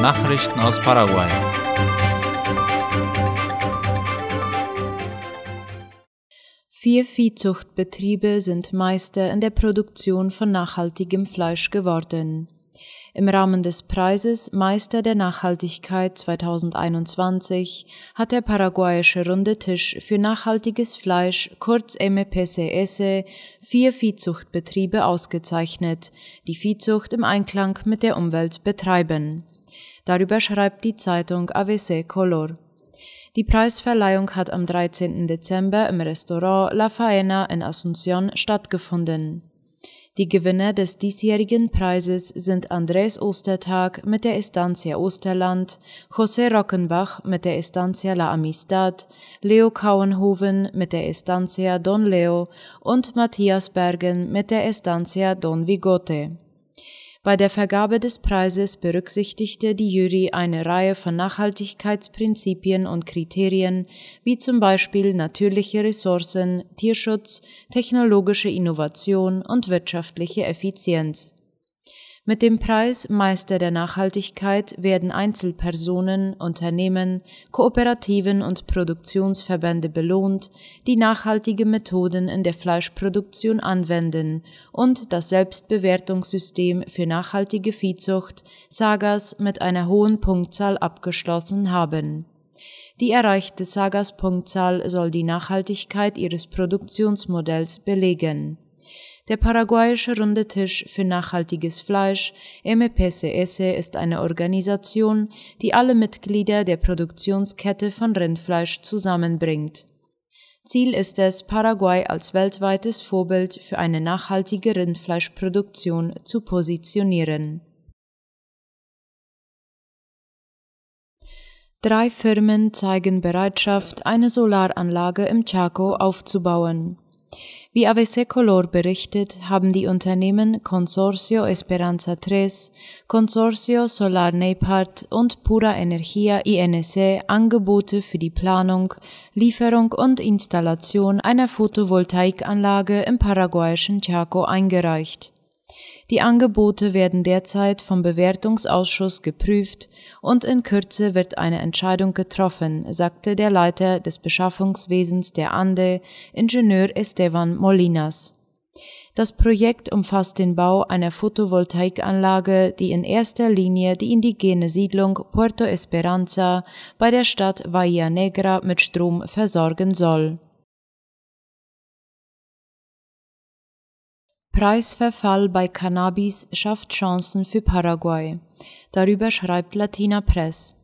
Nachrichten aus Paraguay. Vier Viehzuchtbetriebe sind Meister in der Produktion von nachhaltigem Fleisch geworden. Im Rahmen des Preises Meister der Nachhaltigkeit 2021 hat der paraguayische Runde Tisch für nachhaltiges Fleisch, kurz MPCS, vier Viehzuchtbetriebe ausgezeichnet, die Viehzucht im Einklang mit der Umwelt betreiben. Darüber schreibt die Zeitung AVC Color. Die Preisverleihung hat am 13. Dezember im Restaurant La Faena in Asunción stattgefunden. Die Gewinner des diesjährigen Preises sind Andrés Ostertag mit der Estancia Osterland, José Rockenbach mit der Estancia La Amistad, Leo Kauenhoven mit der Estancia Don Leo und Matthias Bergen mit der Estancia Don Vigote. Bei der Vergabe des Preises berücksichtigte die Jury eine Reihe von Nachhaltigkeitsprinzipien und Kriterien, wie zum Beispiel natürliche Ressourcen, Tierschutz, technologische Innovation und wirtschaftliche Effizienz. Mit dem Preis Meister der Nachhaltigkeit werden Einzelpersonen, Unternehmen, Kooperativen und Produktionsverbände belohnt, die nachhaltige Methoden in der Fleischproduktion anwenden und das Selbstbewertungssystem für nachhaltige Viehzucht Sagas mit einer hohen Punktzahl abgeschlossen haben. Die erreichte Sagas-Punktzahl soll die Nachhaltigkeit ihres Produktionsmodells belegen. Der paraguayische Runde Tisch für nachhaltiges Fleisch, MPCS, ist eine Organisation, die alle Mitglieder der Produktionskette von Rindfleisch zusammenbringt. Ziel ist es, Paraguay als weltweites Vorbild für eine nachhaltige Rindfleischproduktion zu positionieren. Drei Firmen zeigen Bereitschaft, eine Solaranlage im Chaco aufzubauen. Wie ABC Color berichtet, haben die Unternehmen Consorcio Esperanza 3, Consorcio Solar Nepart und Pura Energia INC Angebote für die Planung, Lieferung und Installation einer Photovoltaikanlage im paraguayischen Chaco eingereicht. Die Angebote werden derzeit vom Bewertungsausschuss geprüft und in Kürze wird eine Entscheidung getroffen, sagte der Leiter des Beschaffungswesens der Ande, Ingenieur Esteban Molinas. Das Projekt umfasst den Bau einer Photovoltaikanlage, die in erster Linie die indigene Siedlung Puerto Esperanza bei der Stadt Bahia Negra mit Strom versorgen soll. Preisverfall bei Cannabis schafft Chancen für Paraguay. Darüber schreibt Latina Press.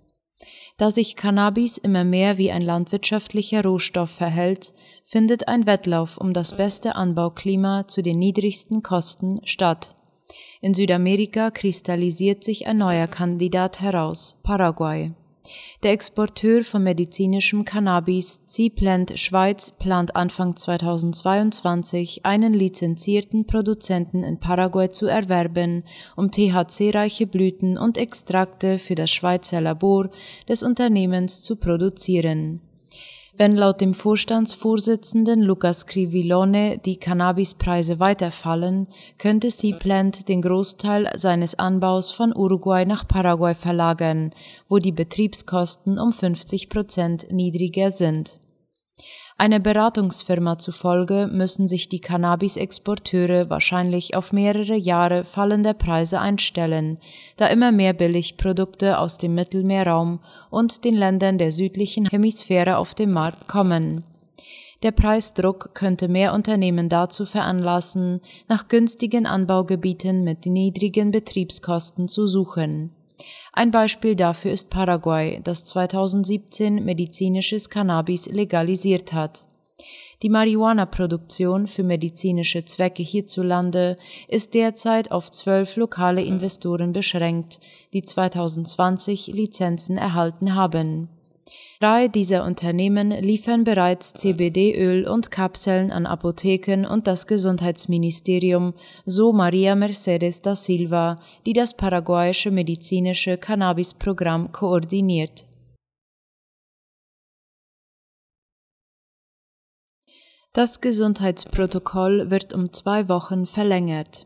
Da sich Cannabis immer mehr wie ein landwirtschaftlicher Rohstoff verhält, findet ein Wettlauf um das beste Anbauklima zu den niedrigsten Kosten statt. In Südamerika kristallisiert sich ein neuer Kandidat heraus, Paraguay. Der Exporteur von medizinischem Cannabis C-Plant Schweiz plant Anfang 2022 einen lizenzierten Produzenten in Paraguay zu erwerben, um THC-reiche Blüten und Extrakte für das Schweizer Labor des Unternehmens zu produzieren wenn laut dem Vorstandsvorsitzenden Lucas Crivillone die Cannabispreise weiterfallen, könnte Seaplant den Großteil seines Anbaus von Uruguay nach Paraguay verlagern, wo die Betriebskosten um 50 Prozent niedriger sind einer Beratungsfirma zufolge müssen sich die Cannabis-Exporteure wahrscheinlich auf mehrere Jahre fallender Preise einstellen, da immer mehr Billigprodukte aus dem Mittelmeerraum und den Ländern der südlichen Hemisphäre auf den Markt kommen. Der Preisdruck könnte mehr Unternehmen dazu veranlassen, nach günstigen Anbaugebieten mit niedrigen Betriebskosten zu suchen ein Beispiel dafür ist Paraguay, das 2017 medizinisches Cannabis legalisiert hat. Die Marihuana-Produktion für medizinische Zwecke hierzulande ist derzeit auf zwölf lokale Investoren beschränkt, die 2020 Lizenzen erhalten haben. Drei dieser Unternehmen liefern bereits CBD-Öl und Kapseln an Apotheken und das Gesundheitsministerium, so Maria Mercedes da Silva, die das paraguayische medizinische Cannabis-Programm koordiniert. Das Gesundheitsprotokoll wird um zwei Wochen verlängert.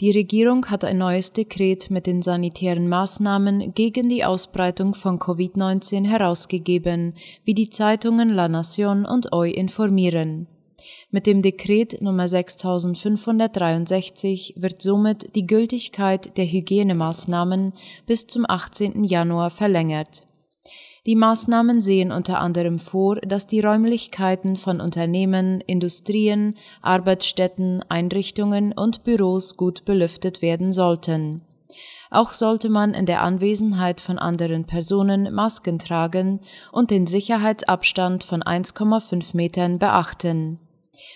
Die Regierung hat ein neues Dekret mit den sanitären Maßnahmen gegen die Ausbreitung von Covid-19 herausgegeben, wie die Zeitungen La Nation und OI informieren. Mit dem Dekret Nummer 6563 wird somit die Gültigkeit der Hygienemaßnahmen bis zum 18. Januar verlängert. Die Maßnahmen sehen unter anderem vor, dass die Räumlichkeiten von Unternehmen, Industrien, Arbeitsstätten, Einrichtungen und Büros gut belüftet werden sollten. Auch sollte man in der Anwesenheit von anderen Personen Masken tragen und den Sicherheitsabstand von 1,5 Metern beachten.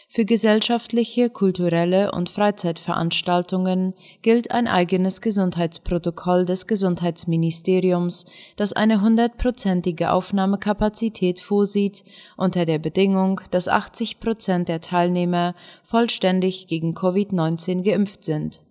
Für gesellschaftliche, kulturelle und Freizeitveranstaltungen gilt ein eigenes Gesundheitsprotokoll des Gesundheitsministeriums, das eine hundertprozentige Aufnahmekapazität vorsieht, unter der Bedingung, dass 80 Prozent der Teilnehmer vollständig gegen Covid-19 geimpft sind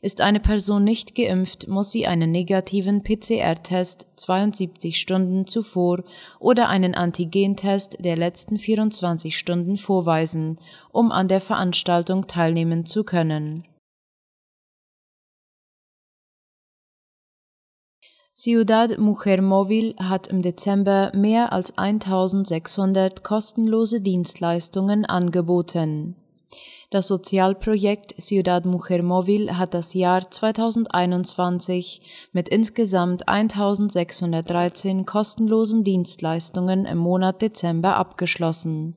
ist eine Person nicht geimpft, muss sie einen negativen PCR-Test 72 Stunden zuvor oder einen Antigentest der letzten 24 Stunden vorweisen, um an der Veranstaltung teilnehmen zu können. Ciudad Mujer Móvil hat im Dezember mehr als 1600 kostenlose Dienstleistungen angeboten. Das Sozialprojekt Ciudad Mujer Móvil hat das Jahr 2021 mit insgesamt 1613 kostenlosen Dienstleistungen im Monat Dezember abgeschlossen.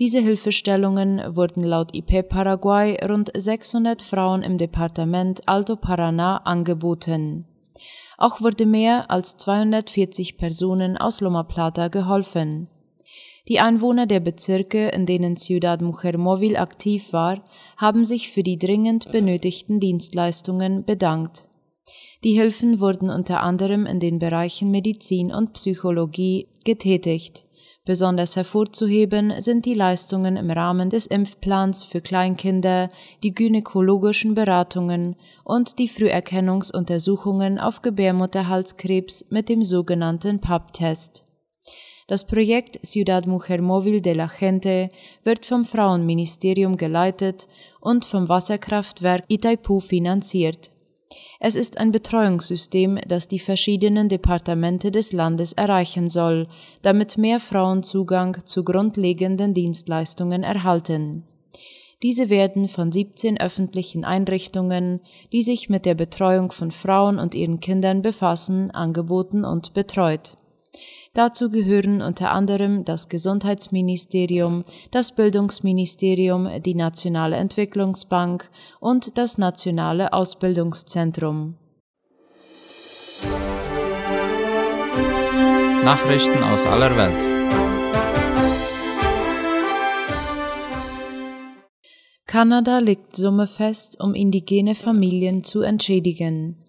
Diese Hilfestellungen wurden laut IP Paraguay rund 600 Frauen im Departement Alto Paraná angeboten. Auch wurde mehr als 240 Personen aus Loma Plata geholfen. Die Einwohner der Bezirke, in denen Ciudad Mujer Móvil aktiv war, haben sich für die dringend benötigten Dienstleistungen bedankt. Die Hilfen wurden unter anderem in den Bereichen Medizin und Psychologie getätigt. Besonders hervorzuheben sind die Leistungen im Rahmen des Impfplans für Kleinkinder, die gynäkologischen Beratungen und die Früherkennungsuntersuchungen auf Gebärmutterhalskrebs mit dem sogenannten PAP-Test. Das Projekt Ciudad Mujer Móvil de la Gente wird vom Frauenministerium geleitet und vom Wasserkraftwerk Itaipu finanziert. Es ist ein Betreuungssystem, das die verschiedenen Departemente des Landes erreichen soll, damit mehr Frauen Zugang zu grundlegenden Dienstleistungen erhalten. Diese werden von 17 öffentlichen Einrichtungen, die sich mit der Betreuung von Frauen und ihren Kindern befassen, angeboten und betreut. Dazu gehören unter anderem das Gesundheitsministerium, das Bildungsministerium, die Nationale Entwicklungsbank und das Nationale Ausbildungszentrum. Nachrichten aus aller Welt. Kanada legt Summe fest, um indigene Familien zu entschädigen.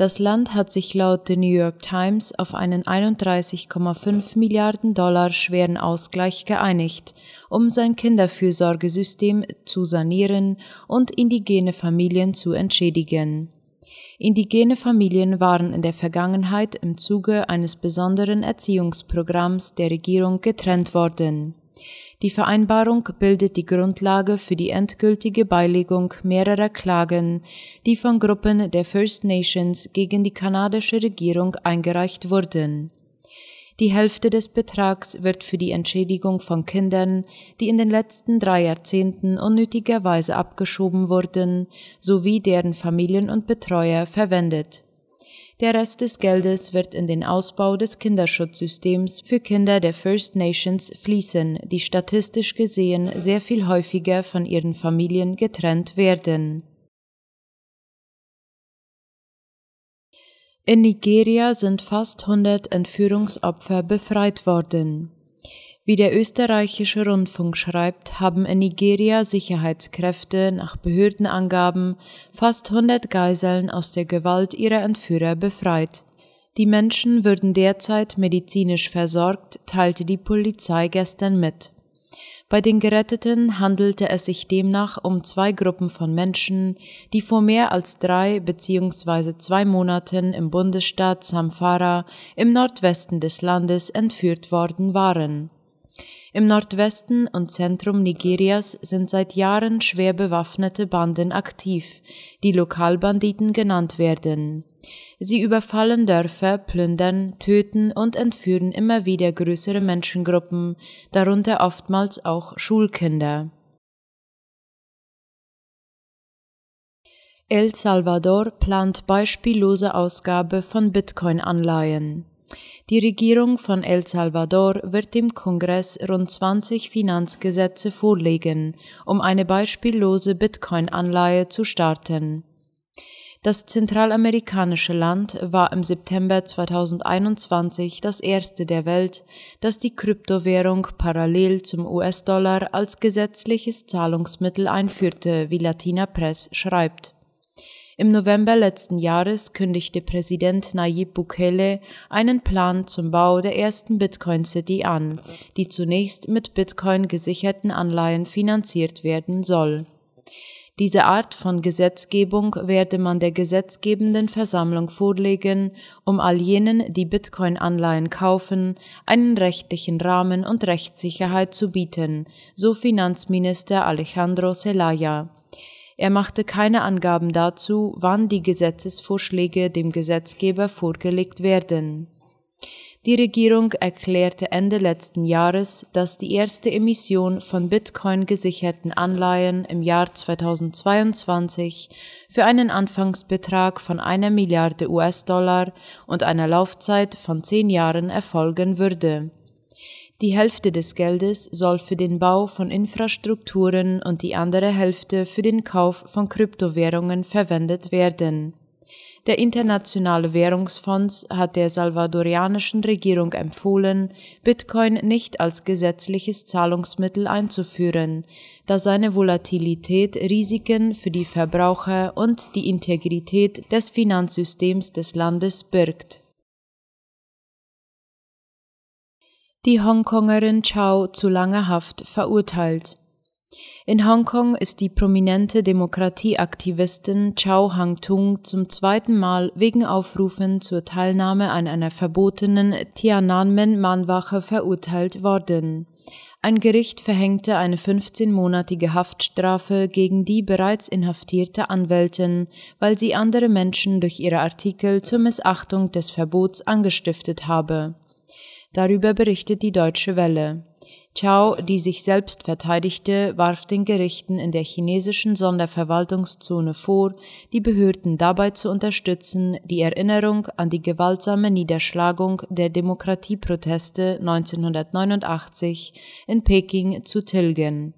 Das Land hat sich laut The New York Times auf einen 31,5 Milliarden Dollar schweren Ausgleich geeinigt, um sein Kinderfürsorgesystem zu sanieren und indigene Familien zu entschädigen. Indigene Familien waren in der Vergangenheit im Zuge eines besonderen Erziehungsprogramms der Regierung getrennt worden. Die Vereinbarung bildet die Grundlage für die endgültige Beilegung mehrerer Klagen, die von Gruppen der First Nations gegen die kanadische Regierung eingereicht wurden. Die Hälfte des Betrags wird für die Entschädigung von Kindern, die in den letzten drei Jahrzehnten unnötigerweise abgeschoben wurden, sowie deren Familien und Betreuer verwendet der Rest des Geldes wird in den Ausbau des Kinderschutzsystems für Kinder der First Nations fließen, die statistisch gesehen sehr viel häufiger von ihren Familien getrennt werden. In Nigeria sind fast 100 Entführungsopfer befreit worden. Wie der österreichische Rundfunk schreibt, haben in Nigeria Sicherheitskräfte nach Behördenangaben fast 100 Geiseln aus der Gewalt ihrer Entführer befreit. Die Menschen würden derzeit medizinisch versorgt, teilte die Polizei gestern mit. Bei den Geretteten handelte es sich demnach um zwei Gruppen von Menschen, die vor mehr als drei bzw. zwei Monaten im Bundesstaat Samfara im Nordwesten des Landes entführt worden waren. Im Nordwesten und Zentrum Nigerias sind seit Jahren schwer bewaffnete Banden aktiv, die Lokalbanditen genannt werden. Sie überfallen Dörfer, plündern, töten und entführen immer wieder größere Menschengruppen, darunter oftmals auch Schulkinder. El Salvador plant beispiellose Ausgabe von Bitcoin-Anleihen. Die Regierung von El Salvador wird dem Kongress rund 20 Finanzgesetze vorlegen, um eine beispiellose Bitcoin-Anleihe zu starten. Das zentralamerikanische Land war im September 2021 das erste der Welt, das die Kryptowährung parallel zum US-Dollar als gesetzliches Zahlungsmittel einführte, wie Latina Press schreibt. Im November letzten Jahres kündigte Präsident Nayib Bukele einen Plan zum Bau der ersten Bitcoin City an, die zunächst mit Bitcoin gesicherten Anleihen finanziert werden soll. Diese Art von Gesetzgebung werde man der gesetzgebenden Versammlung vorlegen, um all jenen, die Bitcoin-Anleihen kaufen, einen rechtlichen Rahmen und Rechtssicherheit zu bieten, so Finanzminister Alejandro Zelaya. Er machte keine Angaben dazu, wann die Gesetzesvorschläge dem Gesetzgeber vorgelegt werden. Die Regierung erklärte Ende letzten Jahres, dass die erste Emission von Bitcoin gesicherten Anleihen im Jahr 2022 für einen Anfangsbetrag von einer Milliarde US-Dollar und einer Laufzeit von zehn Jahren erfolgen würde. Die Hälfte des Geldes soll für den Bau von Infrastrukturen und die andere Hälfte für den Kauf von Kryptowährungen verwendet werden. Der Internationale Währungsfonds hat der salvadorianischen Regierung empfohlen, Bitcoin nicht als gesetzliches Zahlungsmittel einzuführen, da seine Volatilität Risiken für die Verbraucher und die Integrität des Finanzsystems des Landes birgt. Die Hongkongerin Chow zu langer Haft verurteilt. In Hongkong ist die prominente Demokratieaktivistin Chow Hang-tung zum zweiten Mal wegen Aufrufen zur Teilnahme an einer verbotenen Tiananmen-Mahnwache verurteilt worden. Ein Gericht verhängte eine 15-monatige Haftstrafe gegen die bereits inhaftierte Anwältin, weil sie andere Menschen durch ihre Artikel zur Missachtung des Verbots angestiftet habe. Darüber berichtet die Deutsche Welle. Chao, die sich selbst verteidigte, warf den Gerichten in der chinesischen Sonderverwaltungszone vor, die Behörden dabei zu unterstützen, die Erinnerung an die gewaltsame Niederschlagung der Demokratieproteste 1989 in Peking zu tilgen